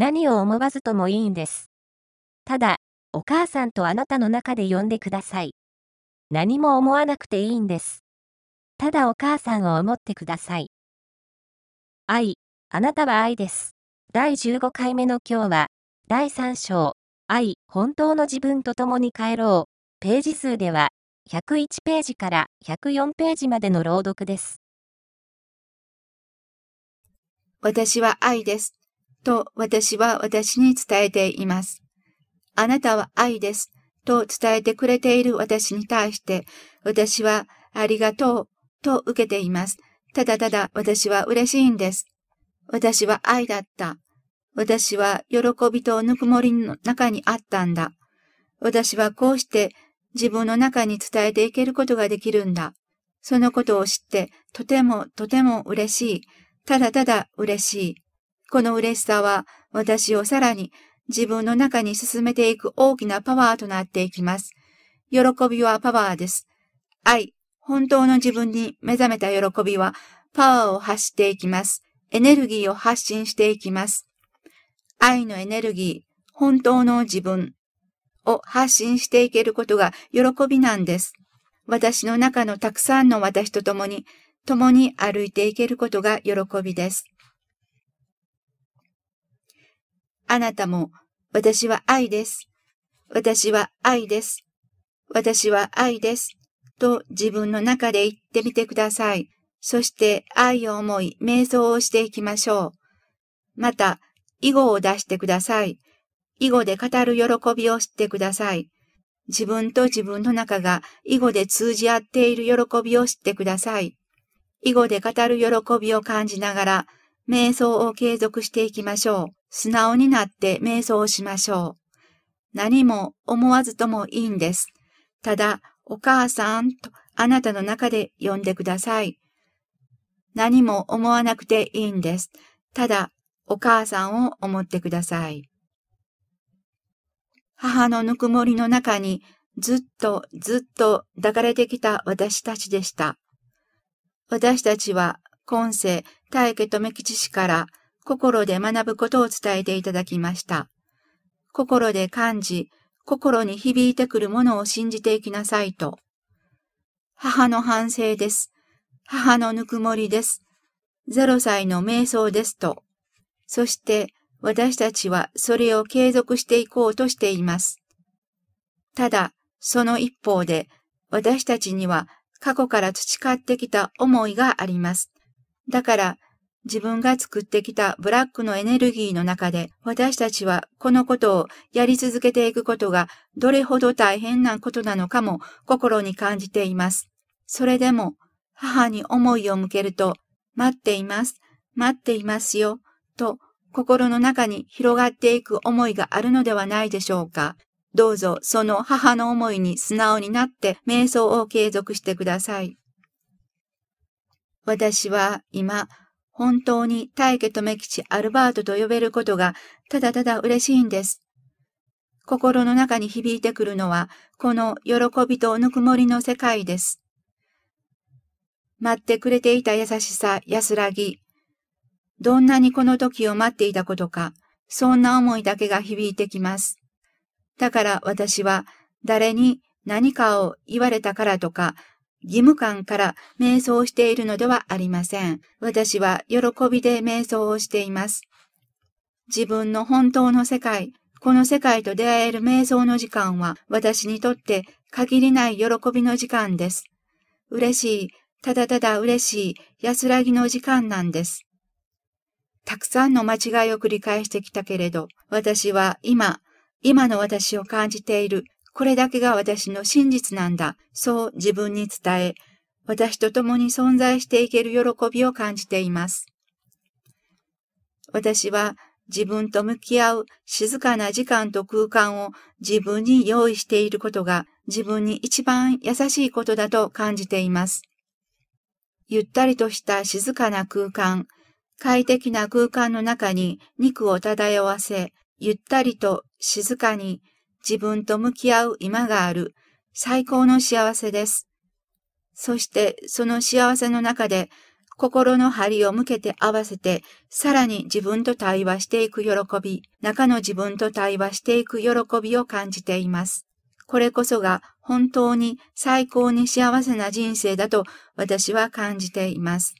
何を思わずともいいんです。ただ、お母さんとあなたの中で呼んでください。何も思わなくていいんです。ただお母さんを思ってください。愛、あなたは愛です。第15回目の今日は、第3章、愛、本当の自分と共に帰ろう。ページ数では、101ページから104ページまでの朗読です。私は愛です。と私は私に伝えています。あなたは愛です。と伝えてくれている私に対して、私はありがとうと受けています。ただただ私は嬉しいんです。私は愛だった。私は喜びとぬくもりの中にあったんだ。私はこうして自分の中に伝えていけることができるんだ。そのことを知ってとてもとても嬉しい。ただただ嬉しい。この嬉しさは私をさらに自分の中に進めていく大きなパワーとなっていきます。喜びはパワーです。愛、本当の自分に目覚めた喜びはパワーを発していきます。エネルギーを発信していきます。愛のエネルギー、本当の自分を発信していけることが喜びなんです。私の中のたくさんの私と共に、共に歩いていけることが喜びです。あなたも、私は愛です。私は愛です。私は愛です。と自分の中で言ってみてください。そして愛を思い、瞑想をしていきましょう。また、囲碁を出してください。囲碁で語る喜びを知ってください。自分と自分の中が囲碁で通じ合っている喜びを知ってください。囲碁で語る喜びを感じながら、瞑想を継続していきましょう。素直になって瞑想をしましょう。何も思わずともいいんです。ただ、お母さんとあなたの中で呼んでください。何も思わなくていいんです。ただ、お母さんを思ってください。母のぬくもりの中にずっとずっと抱かれてきた私たちでした。私たちは今世大家留吉氏から心で学ぶことを伝えていただきました。心で感じ、心に響いてくるものを信じていきなさいと。母の反省です。母のぬくもりです。0歳の瞑想ですと。そして私たちはそれを継続していこうとしています。ただ、その一方で私たちには過去から培ってきた思いがあります。だから自分が作ってきたブラックのエネルギーの中で私たちはこのことをやり続けていくことがどれほど大変なことなのかも心に感じています。それでも母に思いを向けると待っています、待っていますよ、と心の中に広がっていく思いがあるのではないでしょうか。どうぞその母の思いに素直になって瞑想を継続してください。私は今、本当に大家留吉アルバートと呼べることがただただ嬉しいんです。心の中に響いてくるのは、この喜びとぬくもりの世界です。待ってくれていた優しさ、安らぎ。どんなにこの時を待っていたことか、そんな思いだけが響いてきます。だから私は誰に何かを言われたからとか、義務感から瞑想しているのではありません。私は喜びで瞑想をしています。自分の本当の世界、この世界と出会える瞑想の時間は私にとって限りない喜びの時間です。嬉しい、ただただ嬉しい安らぎの時間なんです。たくさんの間違いを繰り返してきたけれど、私は今、今の私を感じているこれだけが私の真実なんだ。そう自分に伝え、私と共に存在していける喜びを感じています。私は自分と向き合う静かな時間と空間を自分に用意していることが自分に一番優しいことだと感じています。ゆったりとした静かな空間、快適な空間の中に肉を漂わせ、ゆったりと静かに自分と向き合う今がある最高の幸せです。そしてその幸せの中で心の針を向けて合わせて、さらに自分と対話していく喜び、中の自分と対話していく喜びを感じています。これこそが本当に最高に幸せな人生だと私は感じています。